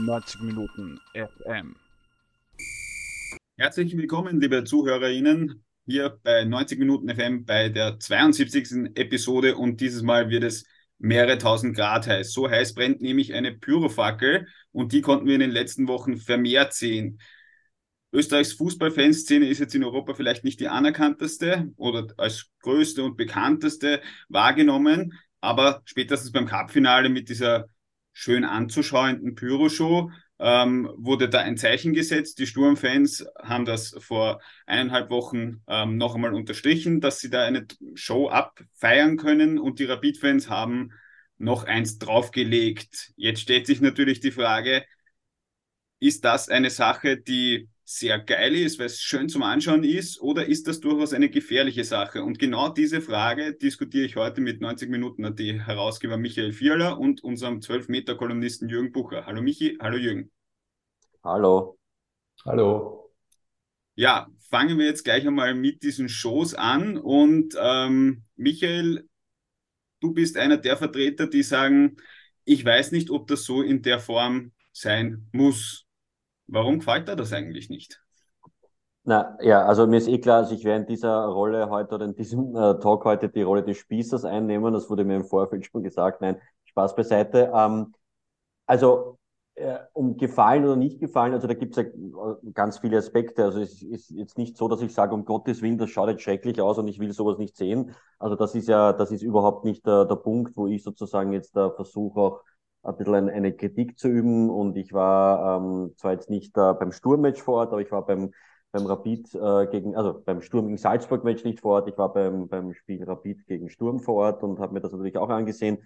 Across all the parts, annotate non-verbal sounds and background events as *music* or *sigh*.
90 Minuten FM. Herzlich willkommen, liebe ZuhörerInnen, hier bei 90 Minuten FM bei der 72. Episode und dieses Mal wird es mehrere tausend Grad heiß. So heiß brennt nämlich eine Pyrofackel und die konnten wir in den letzten Wochen vermehrt sehen. Österreichs Fußballfanszene ist jetzt in Europa vielleicht nicht die anerkannteste oder als größte und bekannteste wahrgenommen, aber spätestens beim Cupfinale mit dieser schön anzuschauenden Pyroshow ähm, wurde da ein Zeichen gesetzt. Die Sturmfans haben das vor eineinhalb Wochen ähm, noch einmal unterstrichen, dass sie da eine Show abfeiern können und die Rapid-Fans haben noch eins draufgelegt. Jetzt stellt sich natürlich die Frage, ist das eine Sache, die sehr geil ist, weil es schön zum Anschauen ist, oder ist das durchaus eine gefährliche Sache? Und genau diese Frage diskutiere ich heute mit 90 Minuten AT Herausgeber Michael Vierler und unserem 12-Meter-Kolumnisten Jürgen Bucher. Hallo Michi, hallo Jürgen. Hallo. Hallo. Ja, fangen wir jetzt gleich einmal mit diesen Shows an. Und ähm, Michael, du bist einer der Vertreter, die sagen, ich weiß nicht, ob das so in der Form sein muss. Warum gefällt dir das eigentlich nicht? Na ja, also mir ist eh klar, also ich werde in dieser Rolle heute oder in diesem äh, Talk heute die Rolle des Spießers einnehmen. Das wurde mir im Vorfeld schon gesagt. Nein, Spaß beiseite. Ähm, also äh, um gefallen oder nicht gefallen, also da gibt es ja ganz viele Aspekte. Also es ist jetzt nicht so, dass ich sage, um Gottes Willen, das schaut jetzt schrecklich aus und ich will sowas nicht sehen. Also das ist ja, das ist überhaupt nicht der, der Punkt, wo ich sozusagen jetzt da versuche auch ein bisschen eine Kritik zu üben. Und ich war ähm, zwar jetzt nicht äh, beim Sturmmatch vor Ort, aber ich war beim, beim Rapid äh, gegen, also beim Sturm gegen Salzburg-Match nicht vor Ort. Ich war beim, beim Spiel Rapid gegen Sturm vor Ort und habe mir das natürlich auch angesehen,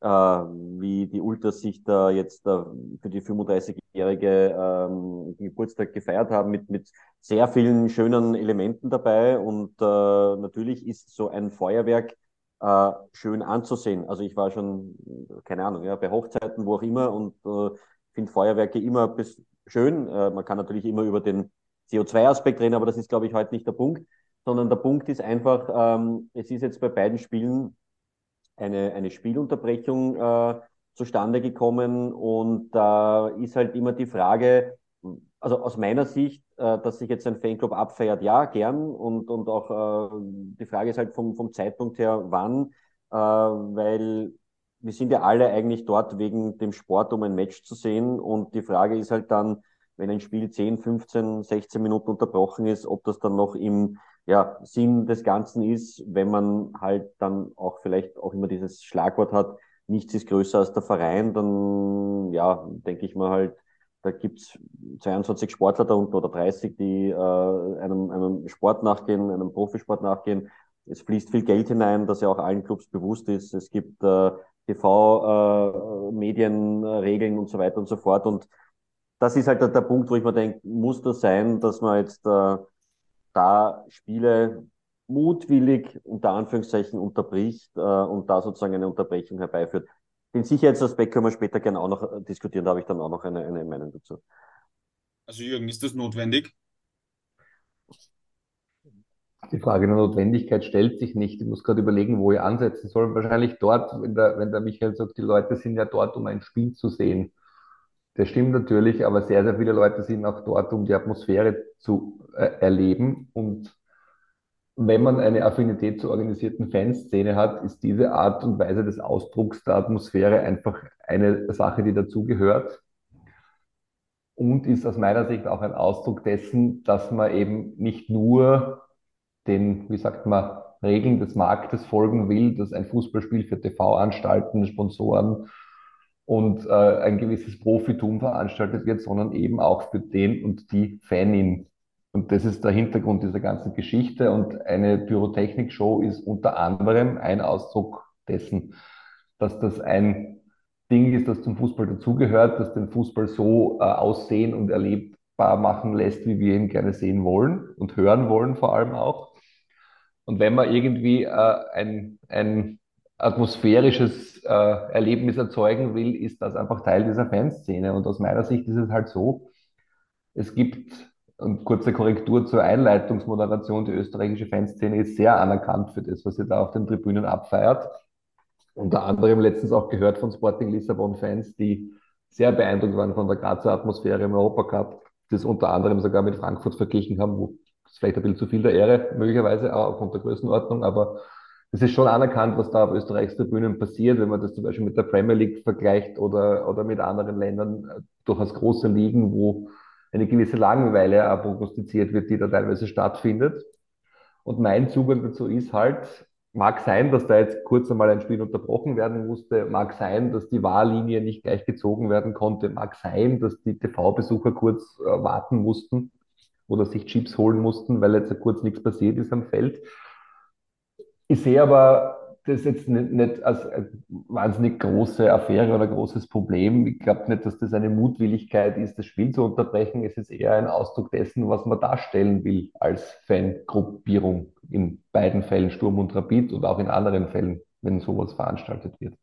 äh, wie die Ultras sich da jetzt äh, für die 35-jährige ähm, Geburtstag gefeiert haben mit, mit sehr vielen schönen Elementen dabei. Und äh, natürlich ist so ein Feuerwerk äh, schön anzusehen. Also ich war schon, keine Ahnung, ja, bei Hochzeiten, wo auch immer und äh, finde Feuerwerke immer bis schön. Äh, man kann natürlich immer über den CO2-Aspekt reden, aber das ist, glaube ich, heute nicht der Punkt, sondern der Punkt ist einfach, ähm, es ist jetzt bei beiden Spielen eine, eine Spielunterbrechung äh, zustande gekommen und da ist halt immer die Frage, also aus meiner Sicht, äh, dass sich jetzt ein Fanclub abfeiert, ja, gern. Und, und auch äh, die Frage ist halt vom, vom Zeitpunkt her, wann, äh, weil wir sind ja alle eigentlich dort wegen dem Sport, um ein Match zu sehen. Und die Frage ist halt dann, wenn ein Spiel 10, 15, 16 Minuten unterbrochen ist, ob das dann noch im ja, Sinn des Ganzen ist, wenn man halt dann auch vielleicht auch immer dieses Schlagwort hat, nichts ist größer als der Verein, dann ja, denke ich mal halt, da gibt's 22 Sportler da unten oder 30, die äh, einem, einem Sport nachgehen, einem Profisport nachgehen. Es fließt viel Geld hinein, das ja auch allen Clubs bewusst ist. Es gibt äh, TV-Medienregeln äh, und so weiter und so fort. Und das ist halt der, der Punkt, wo ich mir denke, muss das sein, dass man jetzt äh, da Spiele mutwillig unter Anführungszeichen unterbricht äh, und da sozusagen eine Unterbrechung herbeiführt. Den Sicherheitsaspekt können wir später gerne auch noch äh, diskutieren, da habe ich dann auch noch eine, eine Meinung dazu. Also Jürgen, ist das notwendig? Die Frage der Notwendigkeit stellt sich nicht. Ich muss gerade überlegen, wo ich ansetzen soll. Wahrscheinlich dort, wenn der, wenn der Michael sagt, die Leute sind ja dort, um ein Spiel zu sehen. Das stimmt natürlich, aber sehr, sehr viele Leute sind auch dort, um die Atmosphäre zu äh, erleben und wenn man eine Affinität zur organisierten Fanszene hat, ist diese Art und Weise des Ausdrucks der Atmosphäre einfach eine Sache, die dazugehört. Und ist aus meiner Sicht auch ein Ausdruck dessen, dass man eben nicht nur den, wie sagt man, Regeln des Marktes folgen will, dass ein Fußballspiel für TV-Anstalten, Sponsoren und äh, ein gewisses Profitum veranstaltet wird, sondern eben auch für den und die Fanin. Und das ist der Hintergrund dieser ganzen Geschichte. Und eine Pyrotechnik-Show ist unter anderem ein Ausdruck dessen, dass das ein Ding ist, das zum Fußball dazugehört, das den Fußball so äh, aussehen und erlebbar machen lässt, wie wir ihn gerne sehen wollen und hören wollen vor allem auch. Und wenn man irgendwie äh, ein, ein atmosphärisches äh, Erlebnis erzeugen will, ist das einfach Teil dieser Fanszene. Und aus meiner Sicht ist es halt so, es gibt und kurze Korrektur zur Einleitungsmoderation. Die österreichische Fanszene ist sehr anerkannt für das, was sie da auf den Tribünen abfeiert. Unter anderem letztens auch gehört von Sporting Lissabon-Fans, die sehr beeindruckt waren von der Grazer Atmosphäre im Europacup, das unter anderem sogar mit Frankfurt verglichen haben, wo das vielleicht ein bisschen zu viel der Ehre möglicherweise, auch aufgrund der Größenordnung, aber es ist schon anerkannt, was da auf Österreichs Tribünen passiert, wenn man das zum Beispiel mit der Premier League vergleicht oder, oder mit anderen Ländern, äh, durchaus große Ligen, wo eine gewisse Langeweile prognostiziert wird, die da teilweise stattfindet. Und mein Zugang dazu ist halt, mag sein, dass da jetzt kurz einmal ein Spiel unterbrochen werden musste, mag sein, dass die Wahllinie nicht gleich gezogen werden konnte, mag sein, dass die TV-Besucher kurz äh, warten mussten oder sich Chips holen mussten, weil jetzt kurz nichts passiert ist am Feld. Ich sehe aber das jetzt nicht, nicht als eine wahnsinnig große Affäre oder großes Problem. Ich glaube nicht, dass das eine Mutwilligkeit ist, das Spiel zu unterbrechen. Es ist eher ein Ausdruck dessen, was man darstellen will als Fangruppierung in beiden Fällen, Sturm und Rapid und auch in anderen Fällen, wenn sowas veranstaltet wird.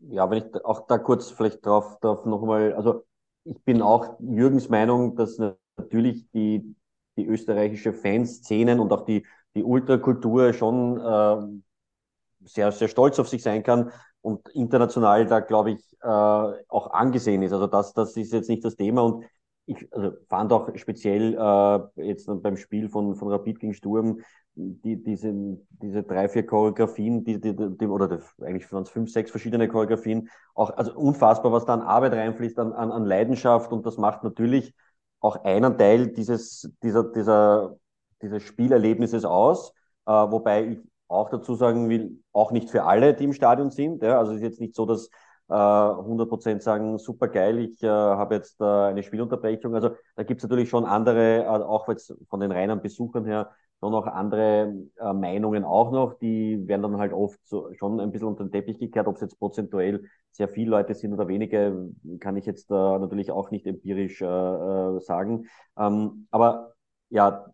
Ja, wenn ich auch da kurz vielleicht drauf, drauf nochmal, also ich bin auch Jürgens Meinung, dass natürlich die, die österreichische Fanszenen und auch die die Ultrakultur schon äh, sehr, sehr stolz auf sich sein kann und international da, glaube ich, äh, auch angesehen ist. Also das, das ist jetzt nicht das Thema und ich also fand auch speziell äh, jetzt beim Spiel von, von Rapid gegen Sturm die, diese, diese drei, vier Choreografien, die, die, die, oder die, eigentlich waren es fünf, sechs verschiedene Choreografien, auch also unfassbar, was da an Arbeit reinfließt, an, an, an Leidenschaft und das macht natürlich auch einen Teil dieses, dieser, dieser dieses Spielerlebnisses aus, äh, wobei ich auch dazu sagen will, auch nicht für alle, die im Stadion sind. Ja? Also es ist jetzt nicht so, dass äh, 100% sagen, super geil, ich äh, habe jetzt äh, eine Spielunterbrechung. Also da gibt es natürlich schon andere, äh, auch jetzt von den reinen Besuchern her, schon noch andere äh, Meinungen auch noch, die werden dann halt oft so, schon ein bisschen unter den Teppich gekehrt, ob es jetzt prozentuell sehr viele Leute sind oder wenige, kann ich jetzt äh, natürlich auch nicht empirisch äh, äh, sagen. Ähm, aber ja,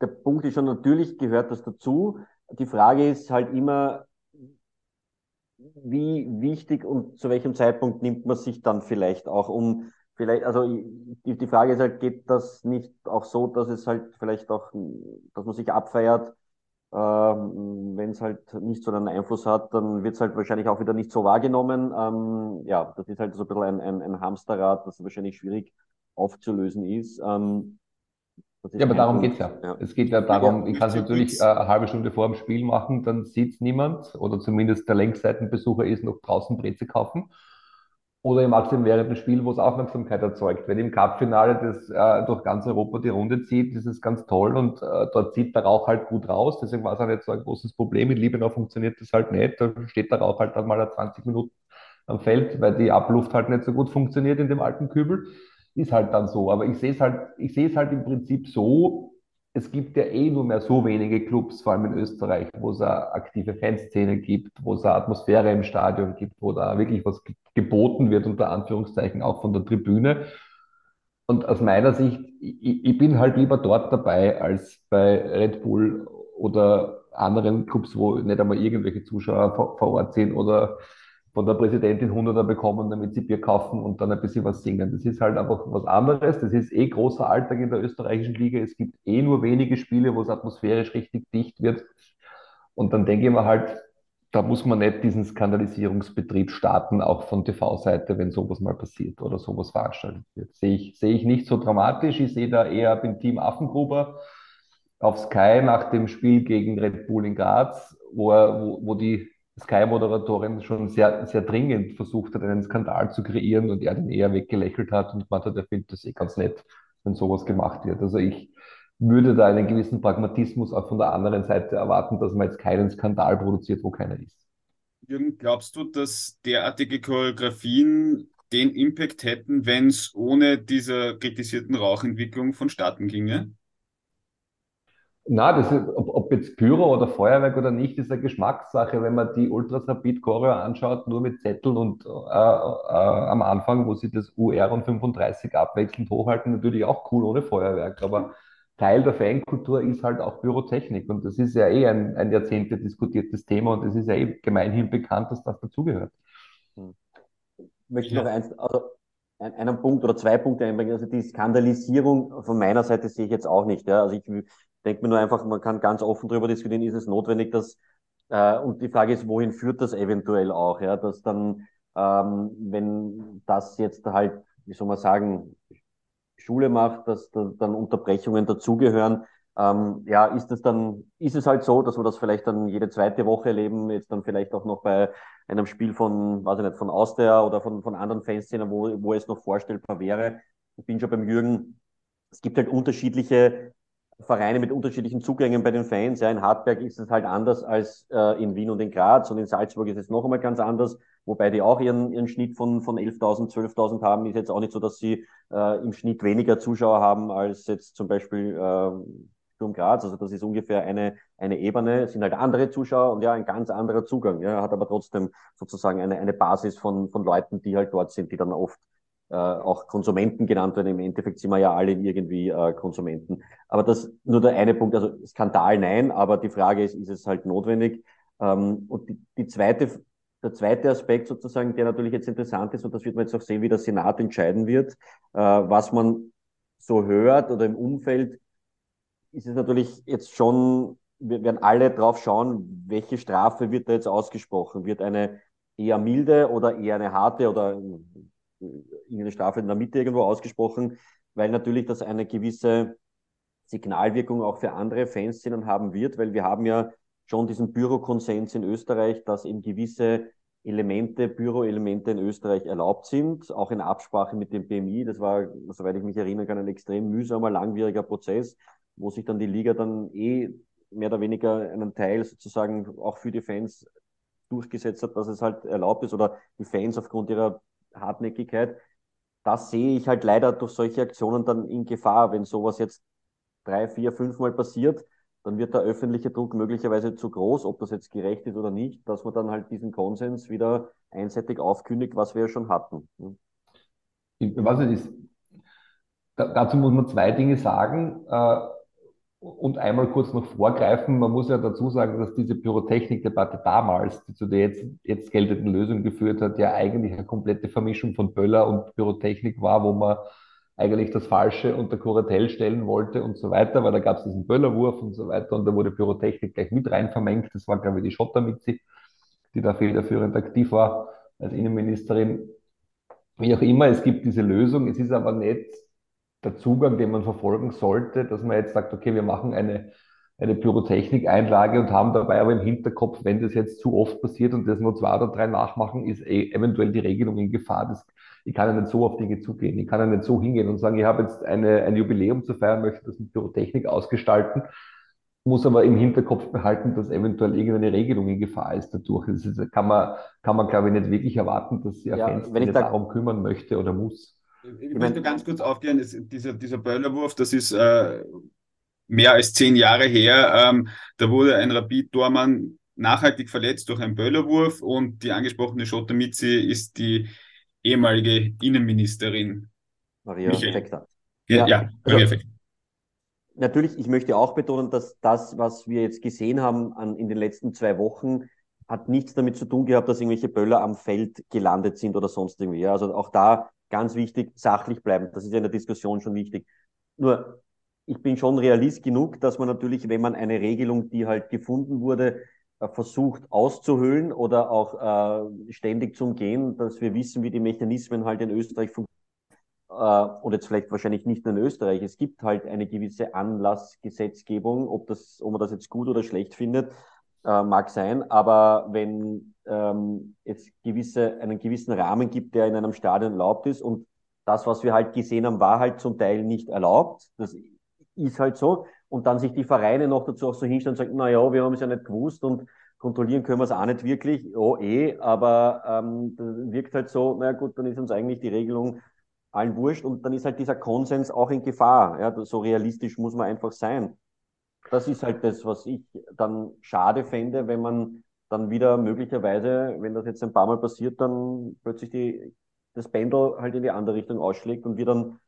der Punkt ist schon, natürlich gehört das dazu. Die Frage ist halt immer, wie wichtig und zu welchem Zeitpunkt nimmt man sich dann vielleicht auch um vielleicht, also die, Frage ist halt, geht das nicht auch so, dass es halt vielleicht auch, dass man sich abfeiert, äh, wenn es halt nicht so einen Einfluss hat, dann wird es halt wahrscheinlich auch wieder nicht so wahrgenommen. Ähm, ja, das ist halt so ein bisschen ein, ein, ein Hamsterrad, das wahrscheinlich schwierig aufzulösen ist. Ähm, ja, aber darum geht's ja. ja. Es geht ja darum, ich kann es natürlich eine halbe Stunde vor dem Spiel machen, dann sieht niemand oder zumindest der Längsseitenbesucher ist noch draußen Breze kaufen. Oder im Maximum während dem Spiel, wo es Aufmerksamkeit erzeugt. Wenn im Cup-Finale das äh, durch ganz Europa die Runde zieht, ist es ganz toll und äh, dort zieht der Rauch halt gut raus. Deswegen war es auch nicht so ein großes Problem. In Liebenau funktioniert das halt nicht. Da steht der Rauch halt dann mal 20 Minuten am Feld, weil die Abluft halt nicht so gut funktioniert in dem alten Kübel ist halt dann so. Aber ich sehe es halt, ich sehe es halt im Prinzip so, es gibt ja eh nur mehr so wenige Clubs, vor allem in Österreich, wo es eine aktive Fanszene gibt, wo es eine Atmosphäre im Stadion gibt, wo da wirklich was geboten wird, unter Anführungszeichen auch von der Tribüne. Und aus meiner Sicht, ich, ich bin halt lieber dort dabei als bei Red Bull oder anderen Clubs, wo nicht einmal irgendwelche Zuschauer vor, vor Ort sind oder von der Präsidentin Hunderter bekommen, damit sie Bier kaufen und dann ein bisschen was singen. Das ist halt einfach was anderes. Das ist eh großer Alltag in der österreichischen Liga. Es gibt eh nur wenige Spiele, wo es atmosphärisch richtig dicht wird. Und dann denke ich mir halt, da muss man nicht diesen Skandalisierungsbetrieb starten, auch von TV-Seite, wenn sowas mal passiert oder sowas veranstaltet wird. Sehe ich, sehe ich nicht so dramatisch. Ich sehe da eher beim Team Affengruber auf Sky nach dem Spiel gegen Red Bull in Graz, wo, er, wo, wo die Sky-Moderatorin schon sehr, sehr dringend versucht hat, einen Skandal zu kreieren und er den eher weggelächelt hat und gemeint hat, er findet das eh ganz nett, wenn sowas gemacht wird. Also ich würde da einen gewissen Pragmatismus auch von der anderen Seite erwarten, dass man jetzt keinen Skandal produziert, wo keiner ist. Jürgen, glaubst du, dass derartige Choreografien den Impact hätten, wenn es ohne diese kritisierten Rauchentwicklung vonstatten ginge? Na, das ist, ob, ob jetzt Pyro oder Feuerwerk oder nicht, ist eine Geschmackssache. Wenn man die Ultras Rapid Choreo anschaut, nur mit Zetteln und äh, äh, am Anfang, wo sie das UR und 35 abwechselnd hochhalten, natürlich auch cool ohne Feuerwerk. Aber Teil der Fankultur ist halt auch Pyrotechnik. Und das ist ja eh ein, ein Jahrzehnte diskutiertes Thema und es ist ja eh gemeinhin bekannt, dass das dazugehört. Hm. Ich möchte noch eins, also einen Punkt oder zwei Punkte einbringen. Also die Skandalisierung von meiner Seite sehe ich jetzt auch nicht. Ja. Also ich denke mir nur einfach, man kann ganz offen darüber diskutieren, ist es notwendig, dass, äh, und die Frage ist, wohin führt das eventuell auch, ja, dass dann Ähm, wenn das jetzt halt, wie soll man sagen, Schule macht, dass da dann Unterbrechungen dazugehören, ähm, ja, ist es dann, ist es halt so, dass wir das vielleicht dann jede zweite Woche erleben, jetzt dann vielleicht auch noch bei einem Spiel von, weiß ich nicht, von Austria oder von, von anderen Fanszenen, wo, wo es noch vorstellbar wäre. Ich bin schon beim Jürgen. Es gibt halt unterschiedliche Vereine mit unterschiedlichen Zugängen bei den Fans. Ja, in Hartberg ist es halt anders als äh, in Wien und in Graz und in Salzburg ist es noch einmal ganz anders, wobei die auch ihren, ihren Schnitt von, von 11.000, 12.000 haben. Ist jetzt auch nicht so, dass sie äh, im Schnitt weniger Zuschauer haben als jetzt zum Beispiel äh, Sturm Graz. Also das ist ungefähr eine, eine Ebene, es sind halt andere Zuschauer und ja, ein ganz anderer Zugang. Ja, hat aber trotzdem sozusagen eine, eine Basis von, von Leuten, die halt dort sind, die dann oft äh, auch Konsumenten genannt werden. Im Endeffekt sind wir ja alle irgendwie äh, Konsumenten. Aber das nur der eine Punkt, also Skandal nein, aber die Frage ist, ist es halt notwendig? Ähm, und die, die zweite, der zweite Aspekt sozusagen, der natürlich jetzt interessant ist, und das wird man jetzt auch sehen, wie der Senat entscheiden wird, äh, was man so hört oder im Umfeld ist es natürlich jetzt schon, wir werden alle drauf schauen, welche Strafe wird da jetzt ausgesprochen? Wird eine eher milde oder eher eine harte oder irgendeine Strafe in der Mitte irgendwo ausgesprochen? Weil natürlich das eine gewisse Signalwirkung auch für andere Fanszenen haben wird, weil wir haben ja schon diesen Bürokonsens in Österreich, dass eben gewisse Elemente, Büroelemente in Österreich erlaubt sind, auch in Absprache mit dem BMI. Das war, soweit ich mich erinnern kann, ein extrem mühsamer, langwieriger Prozess wo sich dann die Liga dann eh mehr oder weniger einen Teil sozusagen auch für die Fans durchgesetzt hat, dass es halt erlaubt ist oder die Fans aufgrund ihrer Hartnäckigkeit. Das sehe ich halt leider durch solche Aktionen dann in Gefahr. Wenn sowas jetzt drei, vier, fünf Mal passiert, dann wird der öffentliche Druck möglicherweise zu groß, ob das jetzt gerecht ist oder nicht, dass man dann halt diesen Konsens wieder einseitig aufkündigt, was wir ja schon hatten. Ich weiß nicht, dazu muss man zwei Dinge sagen. Und einmal kurz noch vorgreifen, man muss ja dazu sagen, dass diese Pyrotechnik-Debatte damals, die zu der jetzt, jetzt geltenden Lösung geführt hat, ja eigentlich eine komplette Vermischung von Böller und Pyrotechnik war, wo man eigentlich das Falsche unter Kuratell stellen wollte und so weiter, weil da gab es diesen Böllerwurf und so weiter und da wurde Pyrotechnik gleich mit rein vermengt. Das war, glaube ich, die Schottermitzi, die da federführend aktiv war als Innenministerin. Wie auch immer, es gibt diese Lösung. Es ist aber nicht der Zugang, den man verfolgen sollte, dass man jetzt sagt, okay, wir machen eine, eine Pyrotechnik-Einlage und haben dabei aber im Hinterkopf, wenn das jetzt zu oft passiert und das nur zwei oder drei nachmachen, ist eh eventuell die Regelung in Gefahr. Das, ich kann ja nicht so auf Dinge zugehen. Ich kann ja nicht so hingehen und sagen, ich habe jetzt eine, ein Jubiläum zu feiern, möchte das mit Pyrotechnik ausgestalten, muss aber im Hinterkopf behalten, dass eventuell irgendeine Regelung in Gefahr ist dadurch. Das ist, kann man, kann man, glaube ich, nicht wirklich erwarten, dass sich ein ja, Fenster darum kümmern möchte oder muss. Ich, ich möchte ganz kurz aufklären, ist, dieser, dieser Böllerwurf, das ist äh, mehr als zehn Jahre her. Ähm, da wurde ein Rapid-Tormann nachhaltig verletzt durch einen Böllerwurf und die angesprochene Schotter Mitzi ist die ehemalige Innenministerin. Maria Fekter. Ja, ja, ja Maria also, Natürlich, ich möchte auch betonen, dass das, was wir jetzt gesehen haben an, in den letzten zwei Wochen, hat nichts damit zu tun gehabt, dass irgendwelche Böller am Feld gelandet sind oder sonst irgendwie. Also auch da ganz wichtig, sachlich bleiben. Das ist ja in der Diskussion schon wichtig. Nur, ich bin schon realist genug, dass man natürlich, wenn man eine Regelung, die halt gefunden wurde, äh, versucht auszuhöhlen oder auch äh, ständig zu umgehen, dass wir wissen, wie die Mechanismen halt in Österreich funktionieren. Äh, und jetzt vielleicht wahrscheinlich nicht nur in Österreich. Es gibt halt eine gewisse Anlassgesetzgebung, ob, das, ob man das jetzt gut oder schlecht findet, äh, mag sein. Aber wenn ähm, es gewisse, einen gewissen Rahmen gibt, der in einem Stadion erlaubt ist. Und das, was wir halt gesehen haben, war halt zum Teil nicht erlaubt. Das ist halt so. Und dann sich die Vereine noch dazu auch so hinstellen und sagen, na ja, wir haben es ja nicht gewusst und kontrollieren können wir es auch nicht wirklich. Oh, eh, aber ähm, wirkt halt so, na gut, dann ist uns eigentlich die Regelung allen wurscht und dann ist halt dieser Konsens auch in Gefahr. Ja, so realistisch muss man einfach sein. Das ist halt das, was ich dann schade fände, wenn man dann wieder möglicherweise, wenn das jetzt ein paar Mal passiert, dann plötzlich die, das Pendel halt in die andere Richtung ausschlägt und wir dann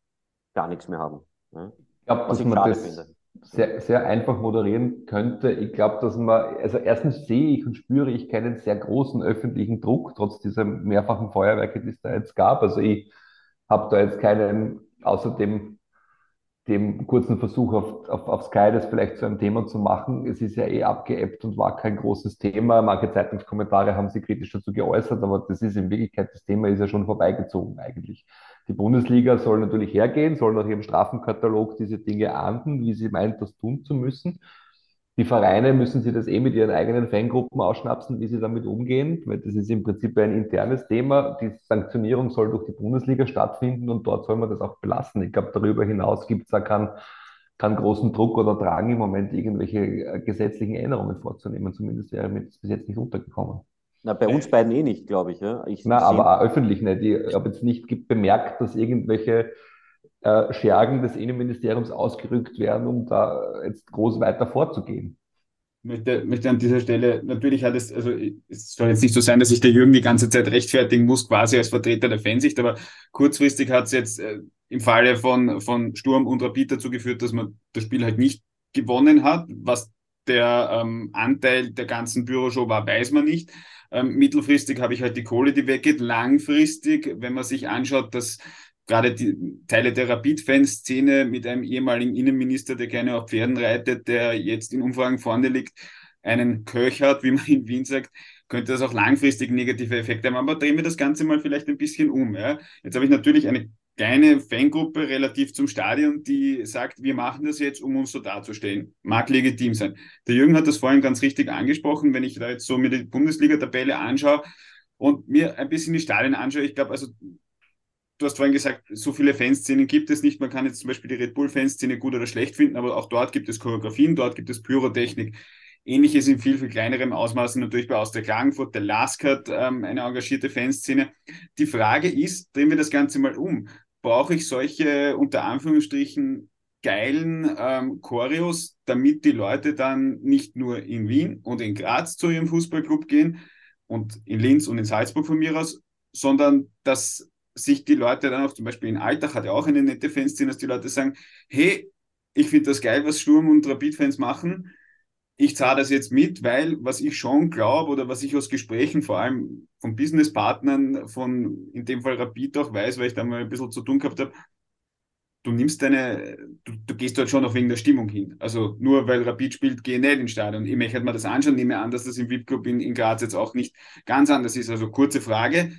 gar nichts mehr haben. Ja? Ich glaube, dass ich man das finde. Sehr, sehr einfach moderieren könnte. Ich glaube, dass man, also erstens sehe ich und spüre ich keinen sehr großen öffentlichen Druck, trotz dieser mehrfachen Feuerwerke, die es da jetzt gab. Also ich habe da jetzt keinen, außer dem kurzen Versuch auf, auf, auf Sky das vielleicht zu einem Thema zu machen. Es ist ja eh abgeebbt und war kein großes Thema. Manche Zeitungskommentare haben sich kritisch dazu geäußert, aber das ist in Wirklichkeit, das Thema ist ja schon vorbeigezogen eigentlich. Die Bundesliga soll natürlich hergehen, soll nach ihrem Strafenkatalog diese Dinge ahnden, wie sie meint, das tun zu müssen. Die Vereine müssen sich das eh mit ihren eigenen Fangruppen ausschnapsen, wie sie damit umgehen, weil das ist im Prinzip ein internes Thema. Die Sanktionierung soll durch die Bundesliga stattfinden und dort soll man das auch belassen. Ich glaube, darüber hinaus gibt es da keinen, keinen großen Druck oder Drang im Moment, irgendwelche äh, gesetzlichen Änderungen vorzunehmen. Zumindest wäre mir das bis jetzt nicht untergekommen. Na, bei uns beiden eh nicht, glaube ich. Ja. ich Na, aber auch öffentlich nicht. Ich habe jetzt nicht bemerkt, dass irgendwelche äh, Schergen des Innenministeriums ausgerückt werden, um da jetzt groß weiter vorzugehen. Ich möchte, möchte an dieser Stelle, natürlich hat es, also es soll jetzt nicht so sein, dass sich der Jürgen die ganze Zeit rechtfertigen muss, quasi als Vertreter der Fansicht, aber kurzfristig hat es jetzt äh, im Falle von, von Sturm und Rapid dazu geführt, dass man das Spiel halt nicht gewonnen hat. Was der ähm, Anteil der ganzen Büroshow war, weiß man nicht. Ähm, mittelfristig habe ich halt die Kohle, die weggeht. Langfristig, wenn man sich anschaut, dass gerade die Teile der Rapid-Fanszene mit einem ehemaligen Innenminister, der gerne auf Pferden reitet, der jetzt in Umfragen vorne liegt, einen Köch hat, wie man in Wien sagt, könnte das auch langfristig negative Effekte haben. Aber drehen wir das Ganze mal vielleicht ein bisschen um. Ja? Jetzt habe ich natürlich eine kleine Fangruppe relativ zum Stadion, die sagt, wir machen das jetzt, um uns so darzustellen. Mag legitim sein. Der Jürgen hat das vorhin ganz richtig angesprochen, wenn ich da jetzt so mir die Bundesliga-Tabelle anschaue und mir ein bisschen die Stadien anschaue. Ich glaube, also du hast vorhin gesagt, so viele Fanszenen gibt es nicht. Man kann jetzt zum Beispiel die Red Bull-Fanszene gut oder schlecht finden, aber auch dort gibt es Choreografien, dort gibt es Pyrotechnik. Ähnliches in viel, viel kleinerem Ausmaß natürlich bei Austria Klagenfurt. Der Lask hat ähm, eine engagierte Fanszene. Die Frage ist, drehen wir das Ganze mal um. Brauche ich solche, unter Anführungsstrichen, geilen ähm, Choreos, damit die Leute dann nicht nur in Wien und in Graz zu ihrem Fußballclub gehen und in Linz und in Salzburg von mir aus, sondern dass sich die Leute dann auch, zum Beispiel in Alltag hat ja auch eine nette Fanszene, dass die Leute sagen, hey, ich finde das geil, was Sturm und Rapid-Fans machen. Ich zahle das jetzt mit, weil was ich schon glaube oder was ich aus Gesprächen, vor allem von Businesspartnern, von in dem Fall Rapid auch weiß, weil ich da mal ein bisschen zu tun gehabt habe, du nimmst deine, du, du gehst dort schon noch wegen der Stimmung hin. Also nur weil Rapid spielt, gehe nicht ins Stadion. Ich möchte mir das anschauen, nehme an, dass das im VIP-Club in, in Graz jetzt auch nicht ganz anders ist. Also kurze Frage,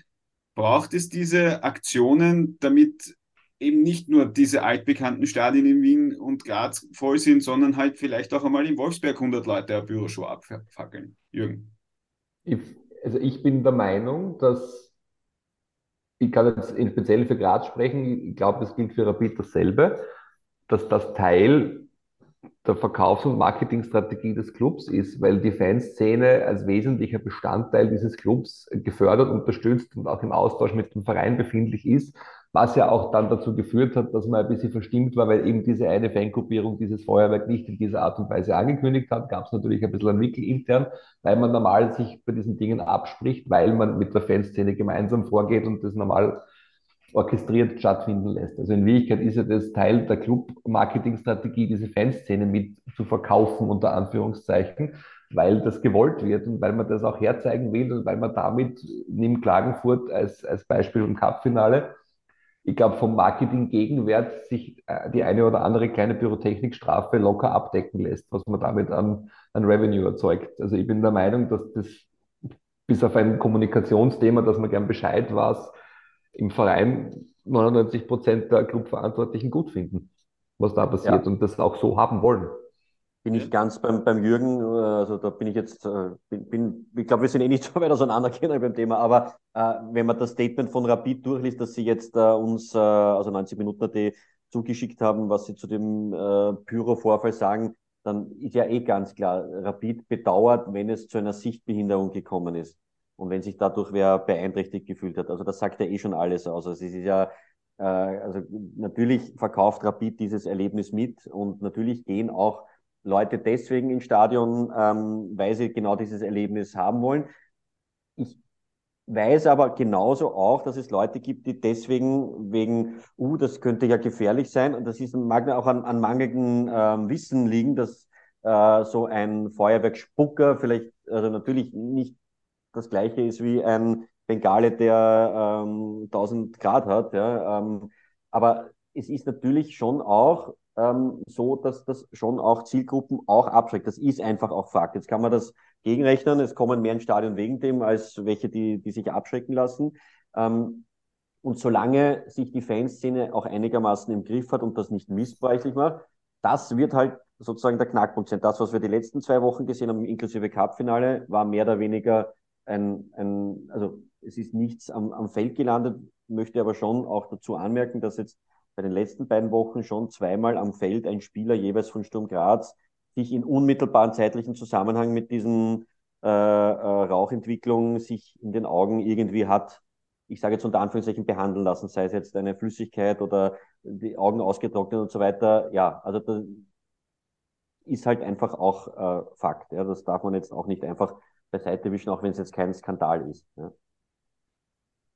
braucht es diese Aktionen, damit eben nicht nur diese altbekannten Stadien in Wien und Graz voll sind, sondern halt vielleicht auch einmal in Wolfsberg 100 Leute eine Büroshow abfackeln. Jürgen. Ich, also ich bin der Meinung, dass ich kann jetzt speziell für Graz sprechen, ich glaube, das gilt für Rapid dasselbe, dass das Teil der Verkaufs- und Marketingstrategie des Clubs ist, weil die Fanszene als wesentlicher Bestandteil dieses Clubs gefördert, unterstützt und auch im Austausch mit dem Verein befindlich ist, was ja auch dann dazu geführt hat, dass man ein bisschen verstimmt war, weil eben diese eine Fangruppierung dieses Feuerwerk nicht in dieser Art und Weise angekündigt hat, gab es natürlich ein bisschen ein Wickel intern, weil man normal sich bei diesen Dingen abspricht, weil man mit der Fanszene gemeinsam vorgeht und das normal orchestriert stattfinden lässt. Also in Wirklichkeit ist ja das Teil der Club-Marketing-Strategie, diese Fanszene mit zu verkaufen, unter Anführungszeichen, weil das gewollt wird und weil man das auch herzeigen will und weil man damit, nimm Klagenfurt als, als Beispiel im Cup-Finale, ich glaube, vom Marketing-Gegenwert sich äh, die eine oder andere kleine Pyrotechnikstrafe locker abdecken lässt, was man damit an, an Revenue erzeugt. Also ich bin der Meinung, dass das bis auf ein Kommunikationsthema, dass man gern Bescheid weiß, im Verein 99 Prozent der Clubverantwortlichen gut finden, was da passiert ja. und das auch so haben wollen. Bin ich ganz beim, beim Jürgen, also da bin ich jetzt, äh, bin, bin ich glaube, wir sind eh nicht *laughs* so weit auseinandergehen beim Thema, aber äh, wenn man das Statement von Rapid durchliest, dass sie jetzt äh, uns, äh, also 90 Minuten die zugeschickt haben, was sie zu dem äh, Pyro-Vorfall sagen, dann ist ja eh ganz klar, Rapid bedauert, wenn es zu einer Sichtbehinderung gekommen ist und wenn sich dadurch wer beeinträchtigt gefühlt hat. Also das sagt ja eh schon alles aus. Also es ist ja, äh, also natürlich verkauft Rapid dieses Erlebnis mit und natürlich gehen auch Leute deswegen ins Stadion, ähm, weil sie genau dieses Erlebnis haben wollen. Ich weiß aber genauso auch, dass es Leute gibt, die deswegen wegen, uh, das könnte ja gefährlich sein, und das ist, mag auch an, an mangelndem ähm, Wissen liegen, dass äh, so ein Feuerwerksspucker vielleicht, also natürlich nicht das gleiche ist wie ein Bengale, der ähm, 1000 Grad hat. Ja, ähm, aber es ist natürlich schon auch ähm, so, dass das schon auch Zielgruppen auch abschreckt. Das ist einfach auch Fakt. Jetzt kann man das gegenrechnen. Es kommen mehr ins Stadion wegen dem, als welche, die, die sich abschrecken lassen. Ähm, und solange sich die Fanszene auch einigermaßen im Griff hat und das nicht missbräuchlich macht, das wird halt sozusagen der Knackpunkt sein. Das, was wir die letzten zwei Wochen gesehen haben, inklusive Cup-Finale, war mehr oder weniger ein, ein also es ist nichts am, am Feld gelandet, möchte aber schon auch dazu anmerken, dass jetzt bei den letzten beiden Wochen schon zweimal am Feld ein Spieler jeweils von Sturm Graz sich in unmittelbaren zeitlichen Zusammenhang mit diesen äh, äh, Rauchentwicklungen sich in den Augen irgendwie hat, ich sage jetzt unter Anführungszeichen, behandeln lassen, sei es jetzt eine Flüssigkeit oder die Augen ausgetrocknet und so weiter. Ja, also das ist halt einfach auch äh, Fakt. Ja. Das darf man jetzt auch nicht einfach beiseite wischen, auch wenn es jetzt kein Skandal ist. Ja.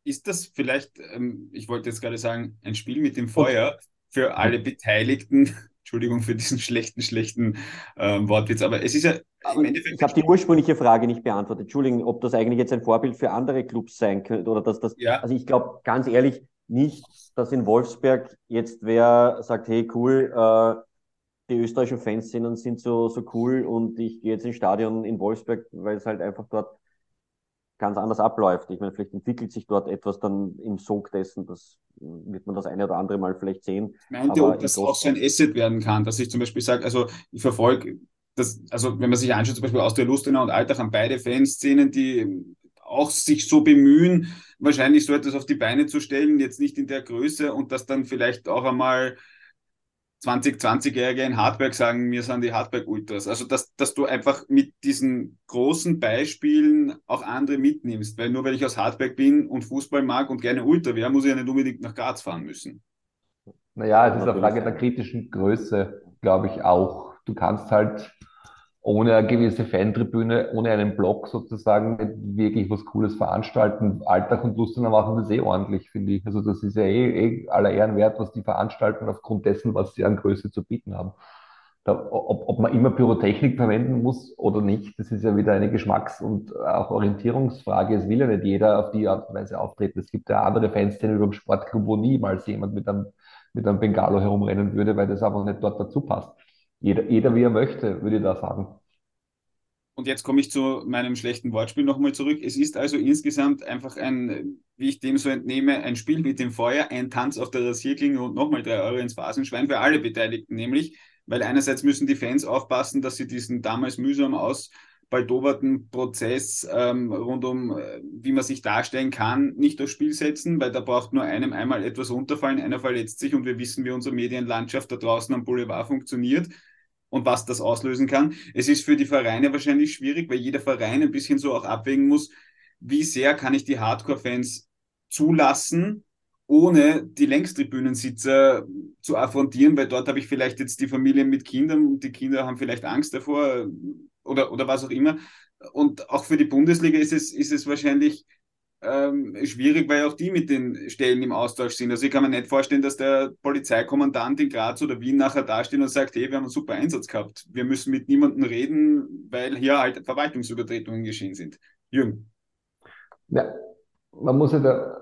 Ist das vielleicht, ähm, ich wollte jetzt gerade sagen, ein Spiel mit dem Feuer für alle Beteiligten? *laughs* Entschuldigung für diesen schlechten, schlechten ähm, Wortwitz, aber es ist ja im Endeffekt. Ich habe die ursprüngliche Frage nicht beantwortet. Entschuldigung, ob das eigentlich jetzt ein Vorbild für andere Clubs sein könnte oder dass das. Ja. Also ich glaube ganz ehrlich nicht, dass in Wolfsberg jetzt wer sagt, hey cool, äh, die österreichischen Fans sind so, so cool und ich gehe jetzt ins Stadion in Wolfsberg, weil es halt einfach dort ganz anders abläuft. Ich meine, vielleicht entwickelt sich dort etwas dann im Sog dessen, das wird man das eine oder andere Mal vielleicht sehen. Ich meinte, ob das auch so ein Asset werden kann, dass ich zum Beispiel sage, also ich verfolge das, also wenn man sich anschaut, zum Beispiel aus der Lustenau und Alltag haben beide Fanszenen, die auch sich so bemühen, wahrscheinlich so etwas auf die Beine zu stellen, jetzt nicht in der Größe und das dann vielleicht auch einmal 20, 20-Jährige in Hardberg sagen, wir sind die Hardberg-Ultras. Also, dass, dass du einfach mit diesen großen Beispielen auch andere mitnimmst. Weil nur weil ich aus Hardberg bin und Fußball mag und gerne Ultra wäre, muss ich ja nicht unbedingt nach Graz fahren müssen. Naja, es ist eine Frage der kritischen Größe, glaube ich auch. Du kannst halt ohne eine gewisse Fantribüne, ohne einen Block sozusagen nicht wirklich was Cooles veranstalten. Alltag und Lustener machen das eh ordentlich, finde ich. Also das ist ja eh, eh aller Ehren wert, was die veranstalten aufgrund dessen, was sie an Größe zu bieten haben. Da, ob, ob man immer Pyrotechnik verwenden muss oder nicht, das ist ja wieder eine Geschmacks- und auch Orientierungsfrage. Es will ja nicht jeder auf die Art und Weise auftreten. Es gibt ja andere Fanszenen über dem Sportclub, wo niemals jemand mit einem, mit einem Bengalo herumrennen würde, weil das einfach nicht dort dazu passt. Jeder, jeder wie er möchte, würde ich da sagen. Und jetzt komme ich zu meinem schlechten Wortspiel nochmal zurück. Es ist also insgesamt einfach ein, wie ich dem so entnehme, ein Spiel mit dem Feuer, ein Tanz auf der Rasierklinge und nochmal drei Euro ins Phasenschwein für alle Beteiligten, nämlich, weil einerseits müssen die Fans aufpassen, dass sie diesen damals mühsam ausbaldoberten Prozess ähm, rund um, äh, wie man sich darstellen kann, nicht aufs Spiel setzen, weil da braucht nur einem einmal etwas runterfallen, einer verletzt sich und wir wissen, wie unsere Medienlandschaft da draußen am Boulevard funktioniert und was das auslösen kann. Es ist für die Vereine wahrscheinlich schwierig, weil jeder Verein ein bisschen so auch abwägen muss, wie sehr kann ich die Hardcore-Fans zulassen, ohne die Längstribünensitzer zu affrontieren, weil dort habe ich vielleicht jetzt die Familien mit Kindern und die Kinder haben vielleicht Angst davor oder, oder was auch immer. Und auch für die Bundesliga ist es, ist es wahrscheinlich ähm, schwierig, weil auch die mit den Stellen im Austausch sind. Also ich kann mir nicht vorstellen, dass der Polizeikommandant in Graz oder Wien nachher dasteht und sagt, hey, wir haben einen super Einsatz gehabt. Wir müssen mit niemandem reden, weil hier halt Verwaltungsübertretungen geschehen sind. Jürgen. Ja, man muss ja da,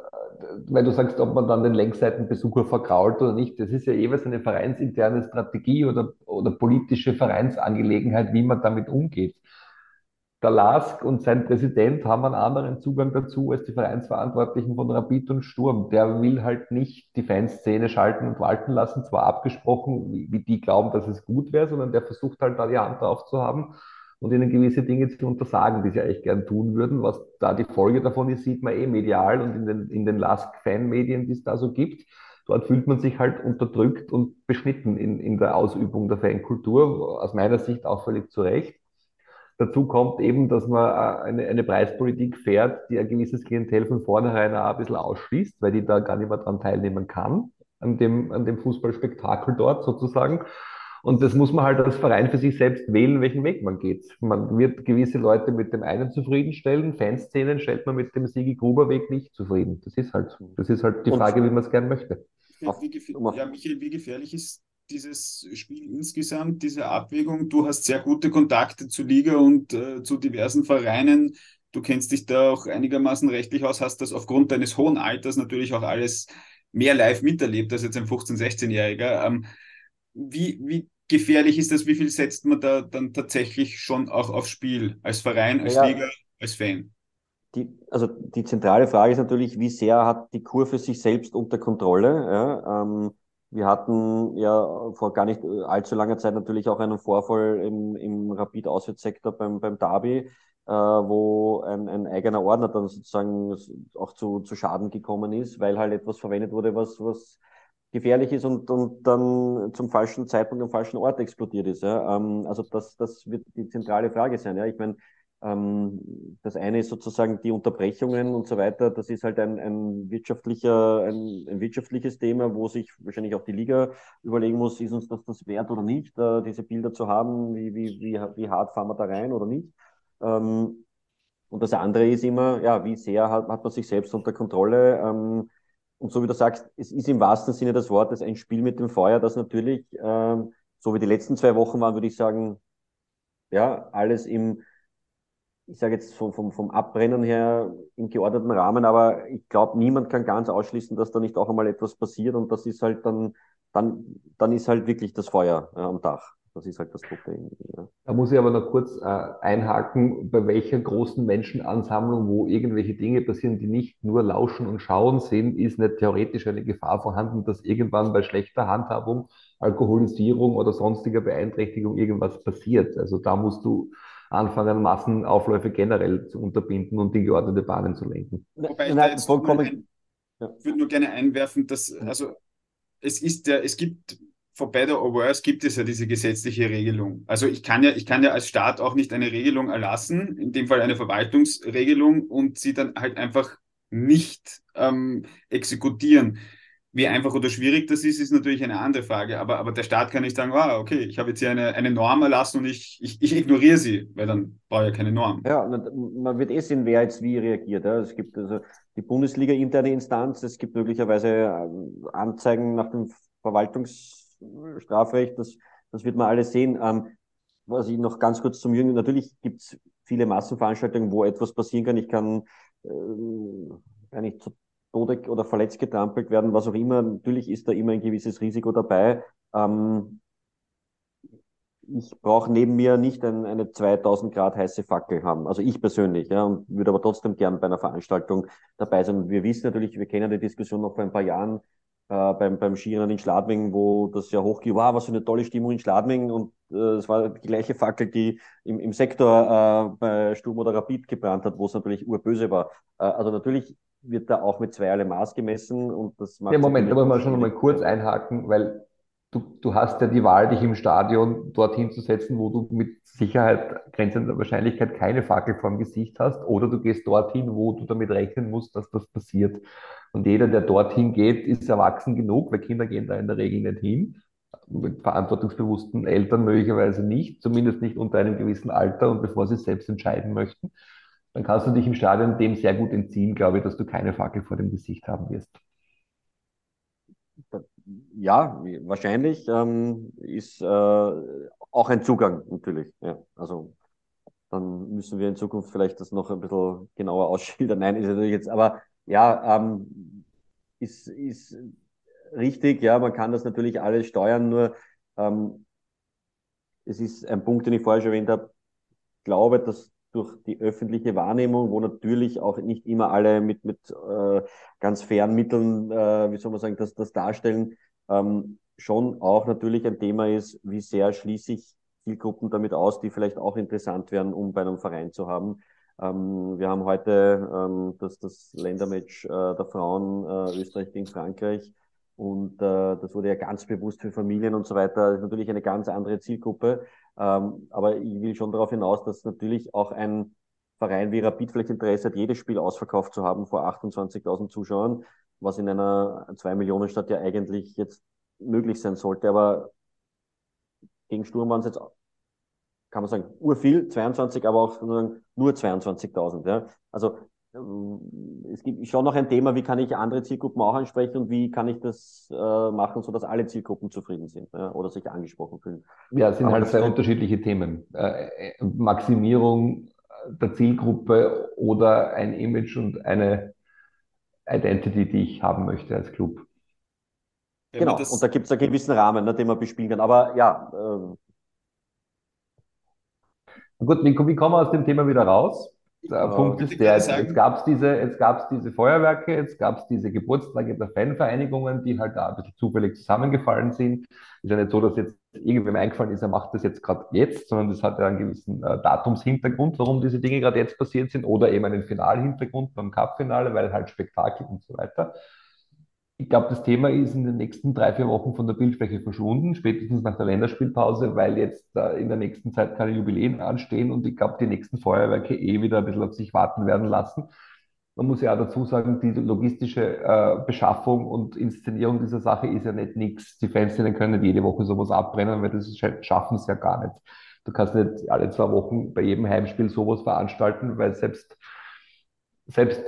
weil du sagst, ob man dann den Längsseitenbesucher verkrault oder nicht, das ist ja jeweils eine vereinsinterne Strategie oder, oder politische Vereinsangelegenheit, wie man damit umgeht der Lask und sein Präsident haben einen anderen Zugang dazu als die Vereinsverantwortlichen von Rapid und Sturm. Der will halt nicht die Fanszene schalten und walten lassen, zwar abgesprochen, wie, wie die glauben, dass es gut wäre, sondern der versucht halt da die Hand drauf zu haben und ihnen gewisse Dinge zu untersagen, die sie eigentlich gern tun würden. Was da die Folge davon ist, sieht man eh medial und in den, in den Lask-Fanmedien, die es da so gibt. Dort fühlt man sich halt unterdrückt und beschnitten in, in der Ausübung der Fankultur, aus meiner Sicht auch völlig zu Recht. Dazu kommt eben, dass man äh, eine, eine Preispolitik fährt, die ein gewisses Klientel von vornherein auch ein bisschen ausschließt, weil die da gar nicht mehr dran teilnehmen kann, an dem, an dem Fußballspektakel dort sozusagen. Und das muss man halt als Verein für sich selbst wählen, welchen Weg man geht. Man wird gewisse Leute mit dem einen zufriedenstellen, Fanszenen stellt man mit dem Sigi Gruber Weg nicht zufrieden. Das ist halt, das ist halt die Frage, wie man es gern möchte. Wie, ja, Michael, wie gefährlich ist dieses Spiel insgesamt, diese Abwägung? Du hast sehr gute Kontakte zu Liga und äh, zu diversen Vereinen. Du kennst dich da auch einigermaßen rechtlich aus, hast das aufgrund deines hohen Alters natürlich auch alles mehr live miterlebt als jetzt ein 15-, 16-Jähriger. Ähm, wie, wie gefährlich ist das? Wie viel setzt man da dann tatsächlich schon auch aufs Spiel? Als Verein, als Ja. Liga, als Fan? Die, also die zentrale Frage ist natürlich, wie sehr hat die Kurve sich selbst unter Kontrolle? Ja? Ähm, wir hatten ja vor gar nicht äh, allzu langer Zeit natürlich auch einen Vorfall im, im Rapid-Auswärtssektor beim, beim Derby, äh, wo ein, ein eigener Ordner dann sozusagen auch zu, zu Schaden gekommen ist, weil halt etwas verwendet wurde, was, was gefährlich ist und, und dann zum falschen Zeitpunkt am falschen Ort explodiert ist. Ja? Ähm, also das, das wird die zentrale Frage sein. Ja? Ich meine, das eine ist sozusagen die Unterbrechungen und so weiter. Das ist halt ein, ein wirtschaftlicher, ein, ein wirtschaftliches Thema, wo sich wahrscheinlich auch die Liga überlegen muss, ist uns das das wert oder nicht, äh, diese Bilder zu haben, wie, wie, wie, wie hart fahren wir da rein oder nicht. Ähm, und das andere ist immer, ja, wie sehr hat, hat man sich selbst unter Kontrolle? Ähm, und so wie du sagst, es ist im wahrsten Sinne des Wortes ein Spiel mit dem Feuer, das natürlich, ähm, so wie die letzten zwei Wochen waren, würde ich sagen, ja, alles im, ich sage jetzt vom, vom, vom Abbrennen her im geordneten Rahmen, aber ich glaube, niemand kann ganz ausschließen, dass da nicht auch einmal etwas passiert und das ist halt dann, dann, dann ist halt wirklich das Feuer äh, am Dach. Das ist halt das Problem. Ja. Da muss ich aber noch kurz äh, einhaken, bei welcher großen Menschenansammlung, wo irgendwelche Dinge passieren, die nicht nur Lauschen und Schauen sind, ist nicht theoretisch eine Gefahr vorhanden, dass irgendwann bei schlechter Handhabung, Alkoholisierung oder sonstiger Beeinträchtigung irgendwas passiert. Also da musst du anfangen, Massenaufläufe generell zu unterbinden und in geordnete Bahnen zu lenken. Wobei ich Nein, jetzt vollkommen. nur. Ich würde nur gerne einwerfen, dass, also, es ist der, es gibt, for better or worse, gibt es ja diese gesetzliche Regelung. Also ich kann ja, ich kann ja als Staat auch nicht eine Regelung erlassen, in dem Fall eine Verwaltungsregelung und sie dann halt einfach nicht ähm, exekutieren. Wie einfach oder schwierig das ist, ist natürlich eine andere Frage. Aber, aber der Staat kann nicht sagen, ah, okay, ich habe jetzt hier eine, eine Norm erlassen und ich, ich, ich ignoriere sie, weil dann brauche ich ja keine Norm. Ja, man wird eh sehen, wer jetzt wie reagiert. Ja. Es gibt also die Bundesliga interne Instanz, es gibt möglicherweise ähm, Anzeigen nach dem Verwaltungsstrafrecht, das, das wird man alles sehen. Ähm, was ich noch ganz kurz zum Jürgen, natürlich gibt es viele Massenveranstaltungen, wo etwas passieren kann. Ich kann, ähm, kann ich zu Tode oder verletzt getrampelt werden, was auch immer. Natürlich ist da immer ein gewisses Risiko dabei. Ähm, ich brauche neben mir nicht ein, eine 2000 Grad heiße Fackel haben. Also ich persönlich, ja, und würde aber trotzdem gern bei einer Veranstaltung dabei sein. Wir wissen natürlich, wir kennen die Diskussion noch vor ein paar Jahren äh, beim, beim Skirennen in Schladming, wo das ja hochging, wow, was für eine tolle Stimmung in Schladming. Und äh, es war die gleiche Fackel, die im, im Sektor äh, bei Sturm oder Rapid gebrannt hat, wo es natürlich urböse war. Äh, also natürlich wird da auch mit zweierlei Maß gemessen und das macht Ja, Moment, da muss man schon mal kurz einhaken, weil du, du hast ja die Wahl, dich im Stadion dorthin zu setzen, wo du mit Sicherheit, grenzender Wahrscheinlichkeit keine Fackel vorm Gesicht hast, oder du gehst dorthin, wo du damit rechnen musst, dass das passiert. Und jeder, der dorthin geht, ist erwachsen genug, weil Kinder gehen da in der Regel nicht hin. Mit verantwortungsbewussten Eltern möglicherweise nicht, zumindest nicht unter einem gewissen Alter und bevor sie es selbst entscheiden möchten. Dann kannst du dich im Stadion dem sehr gut entziehen, glaube ich, dass du keine Fackel vor dem Gesicht haben wirst. Ja, wahrscheinlich ähm, ist äh, auch ein Zugang natürlich. Ja, also dann müssen wir in Zukunft vielleicht das noch ein bisschen genauer *laughs* ausschildern. Nein, ist natürlich jetzt, aber ja, ähm, ist, ist richtig. Ja, man kann das natürlich alles steuern, nur ähm, es ist ein Punkt, den ich vorher schon erwähnt habe. Ich glaube, dass durch die öffentliche Wahrnehmung, wo natürlich auch nicht immer alle mit, mit äh, ganz fairen Mitteln, äh, wie soll man sagen, das, das darstellen, ähm, schon auch natürlich ein Thema ist, wie sehr schließe ich Zielgruppen damit aus, die vielleicht auch interessant wären, um bei einem Verein zu haben. Ähm, wir haben heute ähm, das, das Ländermatch äh, der Frauen äh, Österreich gegen Frankreich und äh, das wurde ja ganz bewusst für Familien und so weiter. Das ist natürlich eine ganz andere Zielgruppe. Ähm, aber ich will schon darauf hinaus, dass natürlich auch ein Verein wie Rapid vielleicht Interesse hat, jedes Spiel ausverkauft zu haben vor 28.000 Zuschauern, was in einer 2-Millionen-Stadt ja eigentlich jetzt möglich sein sollte. Aber gegen Sturm waren es jetzt, kann man sagen, urviel, 22, aber auch nur, nur 22.000. Ja? Also es gibt schon noch ein Thema, wie kann ich andere Zielgruppen auch ansprechen und wie kann ich das äh, machen, sodass alle Zielgruppen zufrieden sind ja? oder sich angesprochen fühlen. Ja, es sind Aber halt zwei unterschiedliche Themen. Äh, äh, Maximierung der Zielgruppe oder ein Image und eine Identity, die ich haben möchte als Club. Wenn Genau, und da gibt es einen gewissen Rahmen, ne, den man bespielen kann. Aber ja, ähm, Gut, wie, wie kommen wir aus dem Thema wieder raus? Der Ja, Punkt ist der, jetzt gab es diese, jetzt gab's diese Feuerwerke, jetzt gab es diese Geburtstage der Fanvereinigungen, die halt da ein bisschen zufällig zusammengefallen sind. Ist ja nicht so, dass jetzt irgendwem eingefallen ist, er macht das jetzt gerade jetzt, sondern das hat ja einen gewissen äh, Datumshintergrund, warum diese Dinge gerade jetzt passiert sind, oder eben einen Finalhintergrund beim Cup-Finale, weil halt Spektakel und so weiter. Ich glaube, das Thema ist in den nächsten drei, vier Wochen von der Bildfläche verschwunden, spätestens nach der Länderspielpause, weil jetzt äh, in der nächsten Zeit keine Jubiläen anstehen und ich glaube, die nächsten Feuerwerke eh wieder ein bisschen auf sich warten werden lassen. Man muss ja auch dazu sagen, die logistische äh, Beschaffung und Inszenierung dieser Sache ist ja nicht nichts. Die Fanszenen können nicht jede Woche sowas abbrennen, weil das sch- schaffen es ja gar nicht. Du kannst nicht alle zwei Wochen bei jedem Heimspiel sowas veranstalten, weil selbst, selbst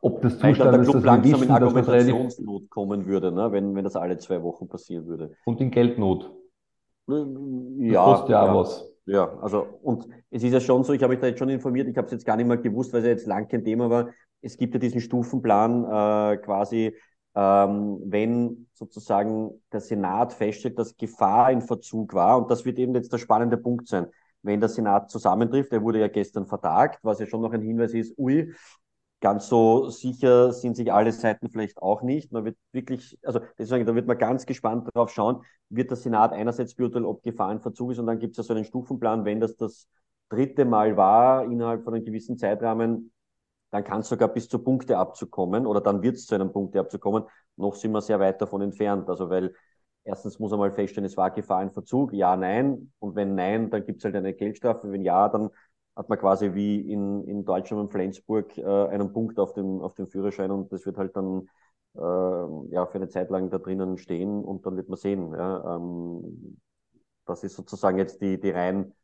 ob das weil dann der Zustand ist, Club dass langsam in wissen, relativ Argumentationsnot kommen würde, ne, wenn, wenn das alle zwei Wochen passieren würde. und in Geldnot. Das Ja, kostet ja auch ja. was. Ja, also und es ist ja schon so, ich habe mich da jetzt schon informiert, ich habe es jetzt gar nicht mehr gewusst, weil es ja jetzt lang kein Thema war. Es gibt ja diesen Stufenplan äh, quasi, ähm, wenn sozusagen der Senat feststellt, dass Gefahr in Verzug war und das wird eben jetzt der spannende Punkt sein. Wenn der Senat zusammentrifft, der wurde ja gestern vertagt, was ja schon noch ein Hinweis ist, ui, ganz so sicher sind sich alle Seiten vielleicht auch nicht. Man wird wirklich, also deswegen, da wird man ganz gespannt drauf schauen, wird der Senat einerseits beurteilen, ob Gefahr in Verzug ist und dann gibt es ja so einen Stufenplan, wenn das das dritte Mal war, innerhalb von einem gewissen Zeitrahmen, dann kann es sogar bis zu Punkteabzug kommen oder dann wird es zu einem Punkteabzug kommen. Noch sind wir sehr weit davon entfernt. Also weil erstens muss man mal feststellen, es war Gefahr in Verzug, ja, nein. Und wenn nein, dann gibt es halt eine Geldstrafe. Wenn ja, dann hat man quasi wie in, in Deutschland und Flensburg äh, einen Punkt auf dem, auf dem Führerschein und das wird halt dann äh, ja, für eine Zeit lang da drinnen stehen und dann wird man sehen. Ja, ähm, das ist sozusagen jetzt die, die rein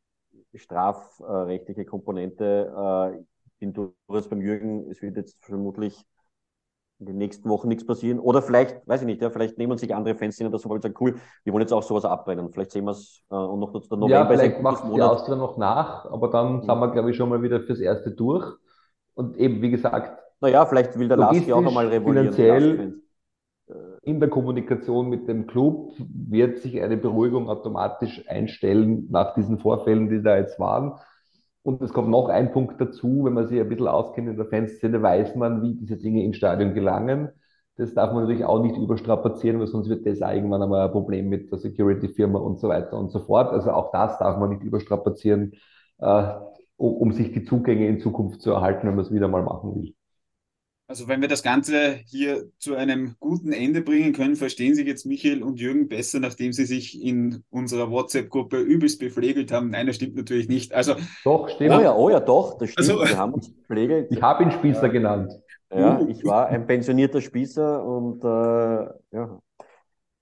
strafrechtliche Komponente. Äh, bin durchaus beim Jürgen, es wird jetzt vermutlich in den nächsten Wochen nichts passieren. Oder vielleicht, weiß ich nicht, ja, vielleicht nehmen sich andere Fans hin und das wollen sagen, cool, wir wollen jetzt auch sowas abbrennen. Vielleicht sehen wir es äh, und noch dazu der Ja, November ein vielleicht macht die. Austria noch nach, aber dann sind wir, glaube ich, schon mal wieder fürs Erste durch. Und eben, wie gesagt, Naja, vielleicht will der Lasky auch die finanziell Lastfans. in der Kommunikation mit dem Club wird sich eine Beruhigung automatisch einstellen nach diesen Vorfällen, die da jetzt waren. Und es kommt noch ein Punkt dazu, wenn man sich ein bisschen auskennt in der Fanszene, weiß man, wie diese Dinge ins Stadion gelangen. Das darf man natürlich auch nicht überstrapazieren, weil sonst wird das irgendwann einmal ein Problem mit der Security-Firma und so weiter und so fort. Also auch das darf man nicht überstrapazieren, äh, um sich die Zugänge in Zukunft zu erhalten, wenn man es wieder mal machen will. Also wenn wir das Ganze hier zu einem guten Ende bringen können, verstehen sich jetzt Michael und Jürgen besser, nachdem sie sich in unserer WhatsApp-Gruppe übelst bepflegelt haben. Nein, das stimmt natürlich nicht. Also Doch, stimmt. Oh ja, oh ja, doch, das stimmt. Also- wir haben uns gepflegt. Ich habe ihn Spießer genannt. Ja, ich war ein pensionierter Spießer und äh, ja.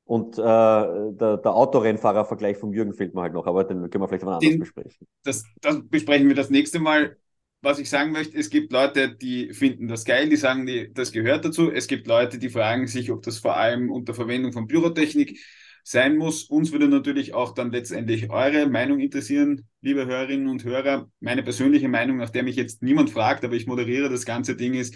Und äh, der, der Autorennfahrer-Vergleich vom Jürgen fehlt mir halt noch, aber den können wir vielleicht wann anders Den- besprechen. das, das besprechen wir das nächste Mal. Was ich sagen möchte, es gibt Leute, die finden das geil, die sagen, die, das gehört dazu. Es gibt Leute, die fragen sich, ob das vor allem unter Verwendung von Pyrotechnik sein muss. Uns würde natürlich auch dann letztendlich eure Meinung interessieren, liebe Hörerinnen und Hörer. Meine persönliche Meinung, nach der mich jetzt niemand fragt, aber ich moderiere das ganze Ding ist,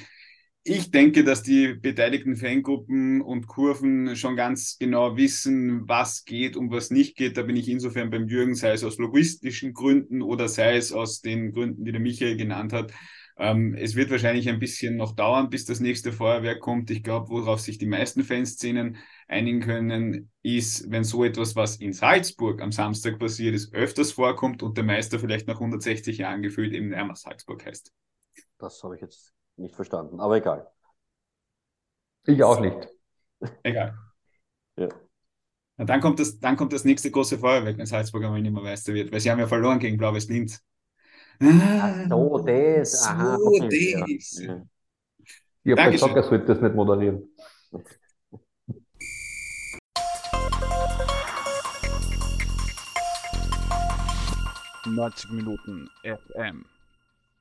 ich denke, dass die beteiligten Fangruppen und Kurven schon ganz genau wissen, was geht und was nicht geht. Da bin ich insofern beim Jürgen, sei es aus logistischen Gründen oder sei es aus den Gründen, die der Michael genannt hat. Ähm, es wird wahrscheinlich ein bisschen noch dauern, bis das nächste Feuerwerk kommt. Ich glaube, worauf sich die meisten Fanszenen einigen können, ist, wenn so etwas, was in Salzburg am Samstag passiert ist, öfters vorkommt und der Meister vielleicht nach 160 Jahren gefühlt eben einmal Salzburg heißt. Das habe ich jetzt nicht verstanden, aber egal. Ich auch nicht. Egal. Ja. Na, dann kommt das, dann kommt das nächste große Feuerwerk, wenn Salzburg einmal nicht mehr Meister wird, weil sie haben ja verloren gegen Blau-Weiß Linz. Ach so, das. Aha, So, das. Ja. Ich habe gesagt, er sollte das nicht moderieren. Neunzig Minuten FM.